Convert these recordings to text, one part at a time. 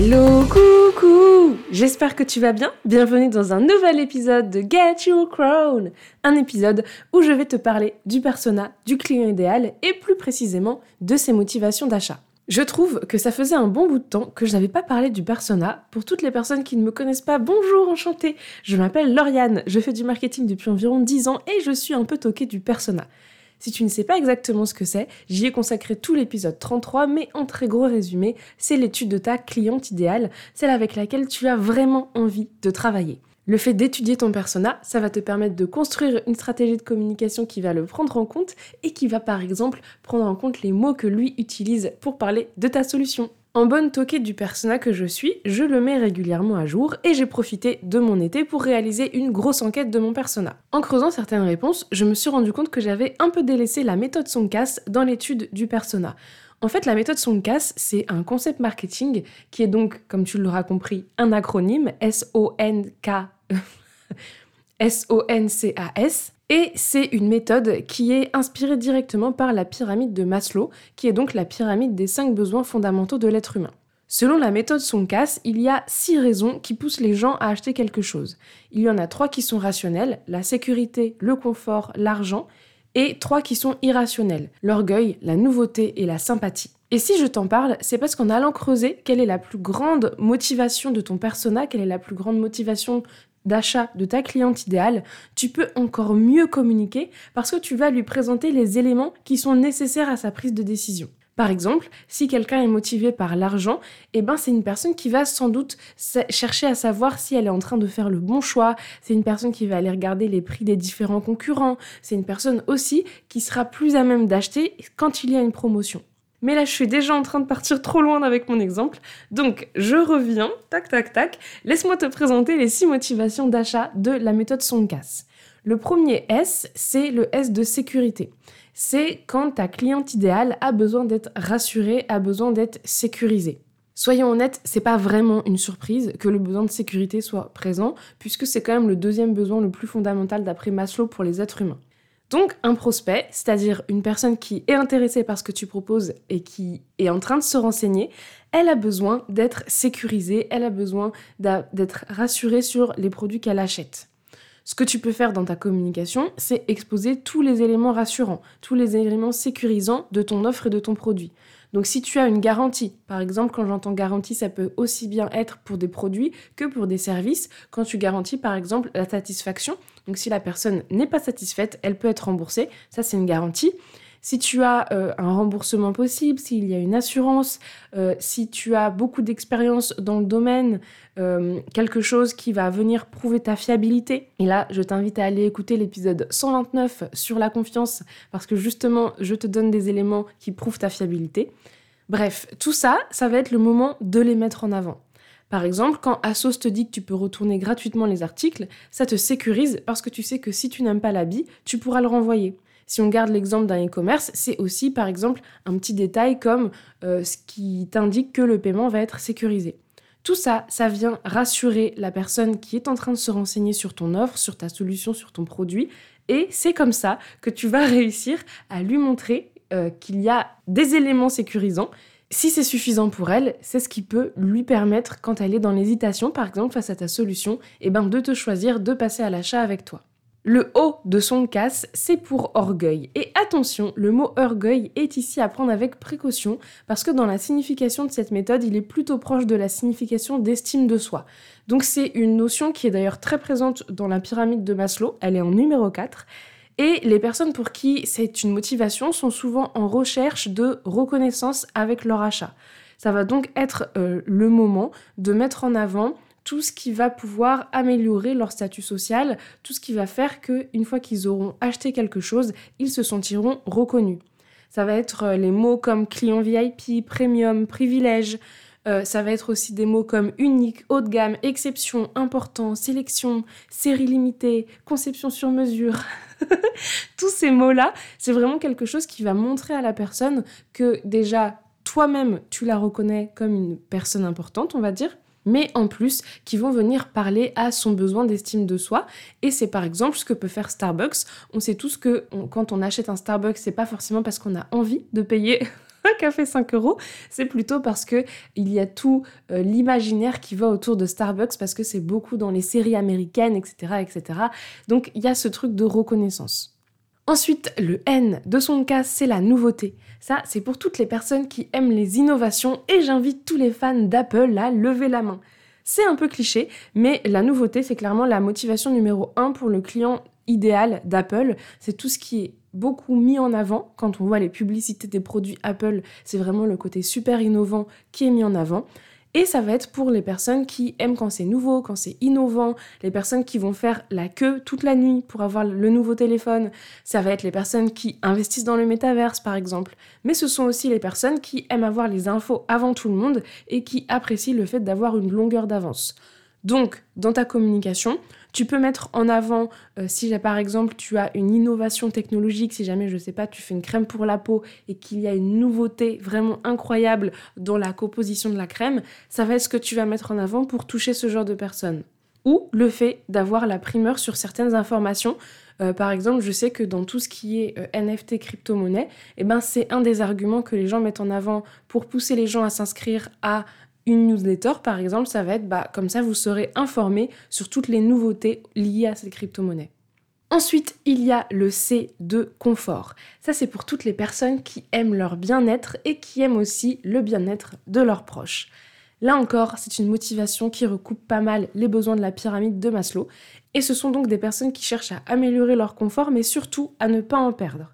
Hello, coucou J'espère que tu vas bien. Bienvenue dans un nouvel épisode de Get Your Crown. Un épisode où je vais te parler du persona, du client idéal et plus précisément de ses motivations d'achat. Je trouve que ça faisait un bon bout de temps que je n'avais pas parlé du persona. Pour toutes les personnes qui ne me connaissent pas, bonjour, enchantée. Je m'appelle Lauriane, je fais du marketing depuis environ 10 ans et je suis un peu toquée du persona. Si tu ne sais pas exactement ce que c'est, j'y ai consacré tout l'épisode 33, mais en très gros résumé, c'est l'étude de ta cliente idéale, celle avec laquelle tu as vraiment envie de travailler. Le fait d'étudier ton persona, ça va te permettre de construire une stratégie de communication qui va le prendre en compte et qui va par exemple prendre en compte les mots que lui utilise pour parler de ta solution. En bonne toquette du persona que je suis, je le mets régulièrement à jour et j'ai profité de mon été pour réaliser une grosse enquête de mon persona. En creusant certaines réponses, je me suis rendu compte que j'avais un peu délaissé la méthode Soncas dans l'étude du persona. En fait, la méthode Soncas, c'est un concept marketing qui est donc, comme tu l'auras compris, un acronyme S-O-N-K. S-O-N-C-A-S, et c'est une méthode qui est inspirée directement par la pyramide de Maslow, qui est donc la pyramide des cinq besoins fondamentaux de l'être humain. Selon la méthode Soncas, il y a six raisons qui poussent les gens à acheter quelque chose. Il y en a trois qui sont rationnelles, la sécurité, le confort, l'argent, et trois qui sont irrationnelles, l'orgueil, la nouveauté et la sympathie. Et si je t'en parle, c'est parce qu'en allant creuser quelle est la plus grande motivation de ton persona, quelle est la plus grande motivation d'achat de ta cliente idéale, tu peux encore mieux communiquer parce que tu vas lui présenter les éléments qui sont nécessaires à sa prise de décision. Par exemple, si quelqu'un est motivé par l'argent, eh ben c'est une personne qui va sans doute chercher à savoir si elle est en train de faire le bon choix. C'est une personne qui va aller regarder les prix des différents concurrents. C'est une personne aussi qui sera plus à même d'acheter quand il y a une promotion. Mais là, je suis déjà en train de partir trop loin avec mon exemple. Donc, je reviens, tac, tac, tac. Laisse-moi te présenter les six motivations d'achat de la méthode Soncas. Le premier S, c'est le S de sécurité. C'est quand ta cliente idéale a besoin d'être rassurée, a besoin d'être sécurisée. Soyons honnêtes, c'est pas vraiment une surprise que le besoin de sécurité soit présent, puisque c'est quand même le deuxième besoin le plus fondamental d'après Maslow pour les êtres humains. Donc un prospect, c'est-à-dire une personne qui est intéressée par ce que tu proposes et qui est en train de se renseigner, elle a besoin d'être sécurisée, elle a besoin d'être rassurée sur les produits qu'elle achète. Ce que tu peux faire dans ta communication, c'est exposer tous les éléments rassurants, tous les éléments sécurisants de ton offre et de ton produit. Donc si tu as une garantie, par exemple quand j'entends garantie, ça peut aussi bien être pour des produits que pour des services, quand tu garantis par exemple la satisfaction. Donc si la personne n'est pas satisfaite, elle peut être remboursée, ça c'est une garantie. Si tu as euh, un remboursement possible, s'il y a une assurance, euh, si tu as beaucoup d'expérience dans le domaine, euh, quelque chose qui va venir prouver ta fiabilité. Et là, je t'invite à aller écouter l'épisode 129 sur la confiance parce que justement, je te donne des éléments qui prouvent ta fiabilité. Bref, tout ça, ça va être le moment de les mettre en avant. Par exemple, quand Asos te dit que tu peux retourner gratuitement les articles, ça te sécurise parce que tu sais que si tu n'aimes pas l'habit, tu pourras le renvoyer. Si on garde l'exemple d'un e-commerce, c'est aussi par exemple un petit détail comme euh, ce qui t'indique que le paiement va être sécurisé. Tout ça, ça vient rassurer la personne qui est en train de se renseigner sur ton offre, sur ta solution, sur ton produit. Et c'est comme ça que tu vas réussir à lui montrer euh, qu'il y a des éléments sécurisants. Si c'est suffisant pour elle, c'est ce qui peut lui permettre, quand elle est dans l'hésitation, par exemple face à ta solution, eh ben, de te choisir de passer à l'achat avec toi. Le O de son casse, c'est pour orgueil. Et attention, le mot orgueil est ici à prendre avec précaution parce que dans la signification de cette méthode, il est plutôt proche de la signification d'estime de soi. Donc c'est une notion qui est d'ailleurs très présente dans la pyramide de Maslow, elle est en numéro 4. Et les personnes pour qui c'est une motivation sont souvent en recherche de reconnaissance avec leur achat. Ça va donc être euh, le moment de mettre en avant tout ce qui va pouvoir améliorer leur statut social, tout ce qui va faire que une fois qu'ils auront acheté quelque chose, ils se sentiront reconnus. Ça va être euh, les mots comme client VIP, premium, privilège. Euh, ça va être aussi des mots comme unique, haut de gamme, exception, important, sélection, série limitée, conception sur mesure. Tous ces mots-là, c'est vraiment quelque chose qui va montrer à la personne que déjà toi-même, tu la reconnais comme une personne importante, on va dire, mais en plus qui vont venir parler à son besoin d'estime de soi. Et c'est par exemple ce que peut faire Starbucks. On sait tous que quand on achète un Starbucks, c'est pas forcément parce qu'on a envie de payer un café 5 euros, c'est plutôt parce que il y a tout euh, l'imaginaire qui va autour de Starbucks parce que c'est beaucoup dans les séries américaines, etc., etc. Donc il y a ce truc de reconnaissance. Ensuite, le N de son cas, c'est la nouveauté. Ça, c'est pour toutes les personnes qui aiment les innovations et j'invite tous les fans d'Apple à lever la main. C'est un peu cliché, mais la nouveauté, c'est clairement la motivation numéro 1 pour le client idéal d'Apple. C'est tout ce qui est beaucoup mis en avant quand on voit les publicités des produits Apple. C'est vraiment le côté super innovant qui est mis en avant. Et ça va être pour les personnes qui aiment quand c'est nouveau, quand c'est innovant, les personnes qui vont faire la queue toute la nuit pour avoir le nouveau téléphone. Ça va être les personnes qui investissent dans le métaverse, par exemple. Mais ce sont aussi les personnes qui aiment avoir les infos avant tout le monde et qui apprécient le fait d'avoir une longueur d'avance. Donc, dans ta communication, tu peux mettre en avant, euh, si par exemple tu as une innovation technologique, si jamais, je sais pas, tu fais une crème pour la peau et qu'il y a une nouveauté vraiment incroyable dans la composition de la crème, ça va être ce que tu vas mettre en avant pour toucher ce genre de personnes. Ou le fait d'avoir la primeur sur certaines informations. Euh, par exemple, je sais que dans tout ce qui est euh, NFT crypto-monnaie, eh ben, c'est un des arguments que les gens mettent en avant pour pousser les gens à s'inscrire à une newsletter, par exemple, ça va être bah, comme ça, vous serez informé sur toutes les nouveautés liées à cette crypto-monnaie. Ensuite, il y a le C de confort. Ça, c'est pour toutes les personnes qui aiment leur bien-être et qui aiment aussi le bien-être de leurs proches. Là encore, c'est une motivation qui recoupe pas mal les besoins de la pyramide de Maslow. Et ce sont donc des personnes qui cherchent à améliorer leur confort, mais surtout à ne pas en perdre.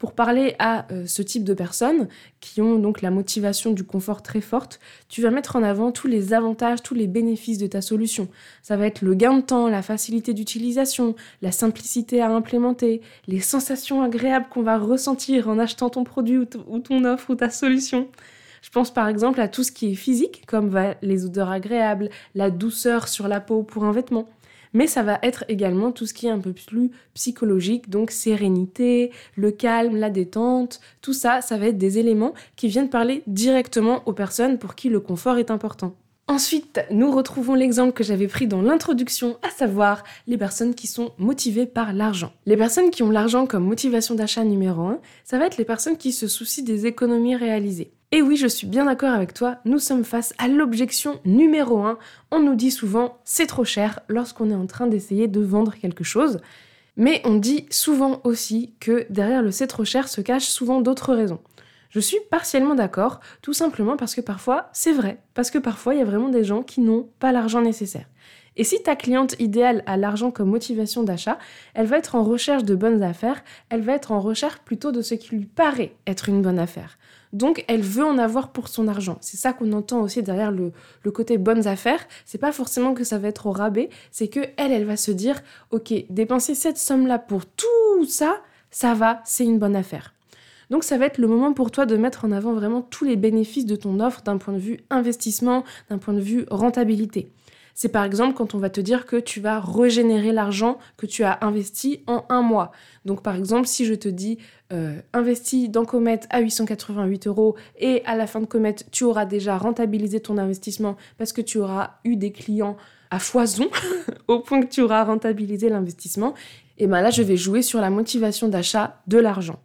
Pour parler à euh, ce type de personnes qui ont donc la motivation du confort très forte, tu vas mettre en avant tous les avantages, tous les bénéfices de ta solution. Ça va être le gain de temps, la facilité d'utilisation, la simplicité à implémenter, les sensations agréables qu'on va ressentir en achetant ton produit ou, ton offre ou ta solution. Je pense par exemple à tout ce qui est physique, comme les odeurs agréables, la douceur sur la peau pour un vêtement mais ça va être également tout ce qui est un peu plus psychologique, donc sérénité, le calme, la détente, tout ça, ça va être des éléments qui viennent parler directement aux personnes pour qui le confort est important. Ensuite, nous retrouvons l'exemple que j'avais pris dans l'introduction, à savoir les personnes qui sont motivées par l'argent. Les personnes qui ont l'argent comme motivation d'achat numéro 1, ça va être les personnes qui se soucient des économies réalisées. Et oui, je suis bien d'accord avec toi, nous sommes face à l'objection numéro 1. On nous dit souvent c'est trop cher lorsqu'on est en train d'essayer de vendre quelque chose. Mais on dit souvent aussi que derrière le c'est trop cher se cachent souvent d'autres raisons. Je suis partiellement d'accord, tout simplement parce que parfois c'est vrai, parce que parfois il y a vraiment des gens qui n'ont pas l'argent nécessaire. Et si ta cliente idéale a l'argent comme motivation d'achat, elle va être en recherche de bonnes affaires, elle va être en recherche plutôt de ce qui lui paraît être une bonne affaire. Donc elle veut en avoir pour son argent. C'est ça qu'on entend aussi derrière le, côté bonnes affaires. C'est pas forcément que ça va être au rabais, c'est que elle, elle va se dire, ok, dépenser cette somme-là pour tout ça, ça va, c'est une bonne affaire. Donc ça va être le moment pour toi de mettre en avant vraiment tous les bénéfices de ton offre d'un point de vue investissement, d'un point de vue rentabilité. C'est par exemple quand on va te dire que tu vas régénérer l'argent que tu as investi en un mois. Donc par exemple, si je te dis euh, investis dans Comet à 888 euros et à la fin de Comet, tu auras déjà rentabilisé ton investissement parce que tu auras eu des clients à foison au point que tu auras rentabilisé l'investissement, et bien là, je vais jouer sur la motivation d'achat de l'argent.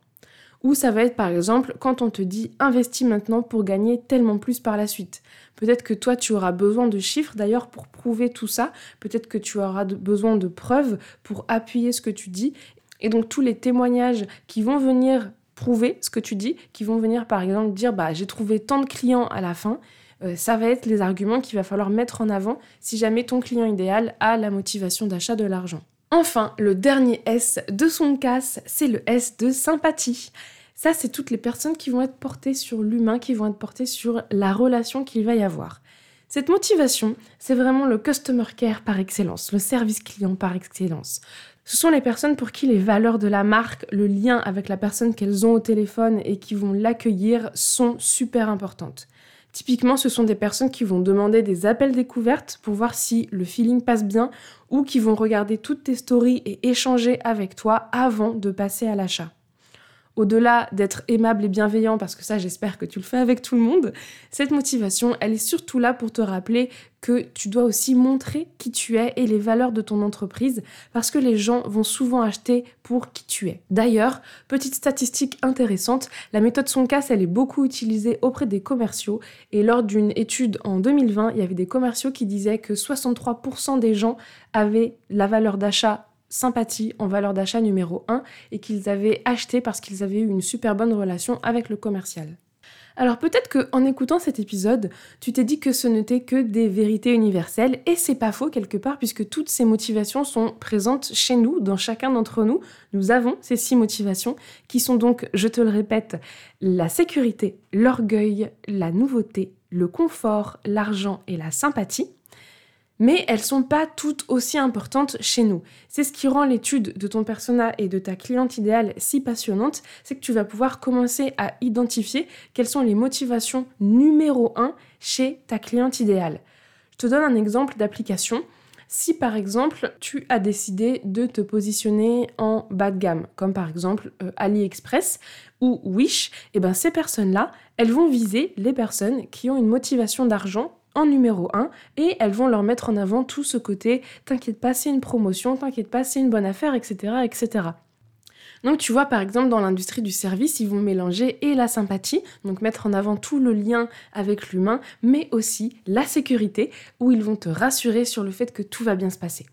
Ou ça va être par exemple quand on te dit investis maintenant pour gagner tellement plus par la suite. Peut-être que toi tu auras besoin de chiffres d'ailleurs pour prouver tout ça. Peut-être que tu auras besoin de preuves pour appuyer ce que tu dis. Et donc tous les témoignages qui vont venir prouver ce que tu dis, qui vont venir par exemple dire bah j'ai trouvé tant de clients à la fin, euh, ça va être les arguments qu'il va falloir mettre en avant si jamais ton client idéal a la motivation d'achat de l'argent. Enfin, le dernier S de son casse, c'est le S de sympathie. Ça, c'est toutes les personnes qui vont être portées sur l'humain, qui vont être portées sur la relation qu'il va y avoir. Cette motivation, c'est vraiment le customer care par excellence, le service client par excellence. Ce sont les personnes pour qui les valeurs de la marque, le lien avec la personne qu'elles ont au téléphone et qui vont l'accueillir sont super importantes. Typiquement, ce sont des personnes qui vont demander des appels découvertes pour voir si le feeling passe bien ou qui vont regarder toutes tes stories et échanger avec toi avant de passer à l'achat au-delà d'être aimable et bienveillant, parce que ça j'espère que tu le fais avec tout le monde, cette motivation, elle est surtout là pour te rappeler que tu dois aussi montrer qui tu es et les valeurs de ton entreprise, parce que les gens vont souvent acheter pour qui tu es. D'ailleurs, petite statistique intéressante, la méthode Soncas, elle est beaucoup utilisée auprès des commerciaux, et lors d'une étude en 2020, il y avait des commerciaux qui disaient que 63% des gens avaient la valeur d'achat sympathie en valeur d'achat numéro 1 et qu'ils avaient acheté parce qu'ils avaient eu une super bonne relation avec le commercial. Alors peut-être que en écoutant cet épisode, tu t'es dit que ce n'était que des vérités universelles et c'est pas faux quelque part puisque toutes ces motivations sont présentes chez nous, dans chacun d'entre nous. Nous avons ces six motivations qui sont donc, je te le répète, la sécurité, l'orgueil, la nouveauté, le confort, l'argent et la sympathie mais elles sont pas toutes aussi importantes chez nous. C'est ce qui rend l'étude de ton persona et de ta cliente idéale si passionnante, c'est que tu vas pouvoir commencer à identifier quelles sont les motivations numéro 1 chez ta cliente idéale. Je te donne un exemple d'application. Si par exemple tu as décidé de te positionner en bas de gamme, comme par exemple euh, AliExpress ou Wish, et eh ben ces personnes-là, elles vont viser les personnes qui ont une motivation d'argent en numéro 1 et elles vont leur mettre en avant tout ce côté t'inquiète pas, c'est une promotion, t'inquiète pas, c'est une bonne affaire, etc. etc. Donc tu vois par exemple dans l'industrie du service, ils vont mélanger et la sympathie, donc mettre en avant tout le lien avec l'humain, mais aussi la sécurité, où ils vont te rassurer sur le fait que tout va bien se passer.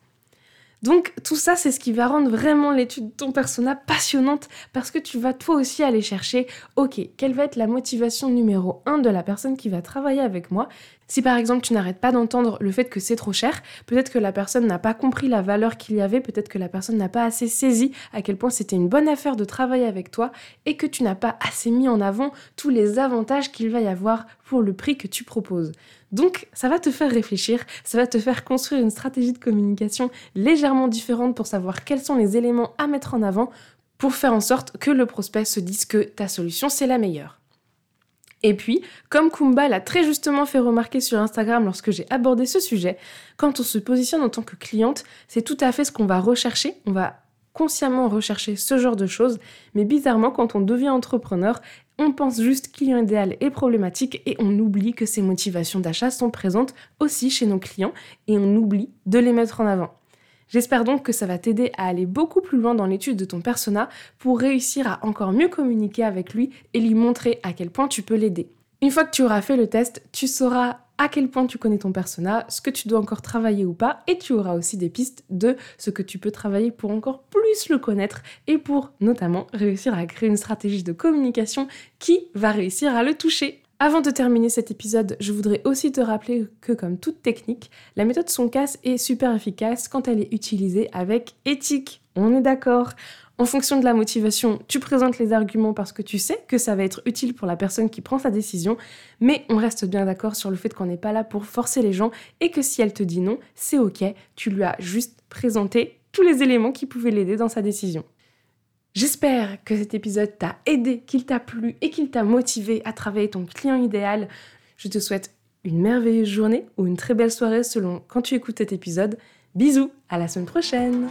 Donc tout ça, c'est ce qui va rendre vraiment l'étude de ton persona passionnante parce que tu vas toi aussi aller chercher, ok, quelle va être la motivation numéro 1 de la personne qui va travailler avec moi si par exemple tu n'arrêtes pas d'entendre le fait que c'est trop cher, peut-être que la personne n'a pas compris la valeur qu'il y avait, peut-être que la personne n'a pas assez saisi à quel point c'était une bonne affaire de travailler avec toi et que tu n'as pas assez mis en avant tous les avantages qu'il va y avoir pour le prix que tu proposes. Donc ça va te faire réfléchir, ça va te faire construire une stratégie de communication légèrement différente pour savoir quels sont les éléments à mettre en avant pour faire en sorte que le prospect se dise que ta solution c'est la meilleure. Et puis, comme Kumba l'a très justement fait remarquer sur Instagram lorsque j'ai abordé ce sujet, quand on se positionne en tant que cliente, c'est tout à fait ce qu'on va rechercher. On va consciemment rechercher ce genre de choses, mais bizarrement, quand on devient entrepreneur, on pense juste client idéal et problématique et on oublie que ces motivations d'achat sont présentes aussi chez nos clients et on oublie de les mettre en avant. J'espère donc que ça va t'aider à aller beaucoup plus loin dans l'étude de ton persona pour réussir à encore mieux communiquer avec lui et lui montrer à quel point tu peux l'aider. Une fois que tu auras fait le test, tu sauras à quel point tu connais ton persona, ce que tu dois encore travailler ou pas, et tu auras aussi des pistes de ce que tu peux travailler pour encore plus le connaître et pour notamment réussir à créer une stratégie de communication qui va réussir à le toucher. Avant de terminer cet épisode, je voudrais aussi te rappeler que comme toute technique, la méthode Soncas est super efficace quand elle est utilisée avec éthique. On est d'accord en fonction de la motivation, tu présentes les arguments parce que tu sais que ça va être utile pour la personne qui prend sa décision, mais on reste bien d'accord sur le fait qu'on n'est pas là pour forcer les gens et que si elle te dit non, c'est ok, tu lui as juste présenté tous les éléments qui pouvaient l'aider dans sa décision. J'espère que cet épisode t'a aidé, qu'il t'a plu et qu'il t'a motivé à travailler ton client idéal. Je te souhaite une merveilleuse journée ou une très belle soirée selon quand tu écoutes cet épisode. Bisous, à la semaine prochaine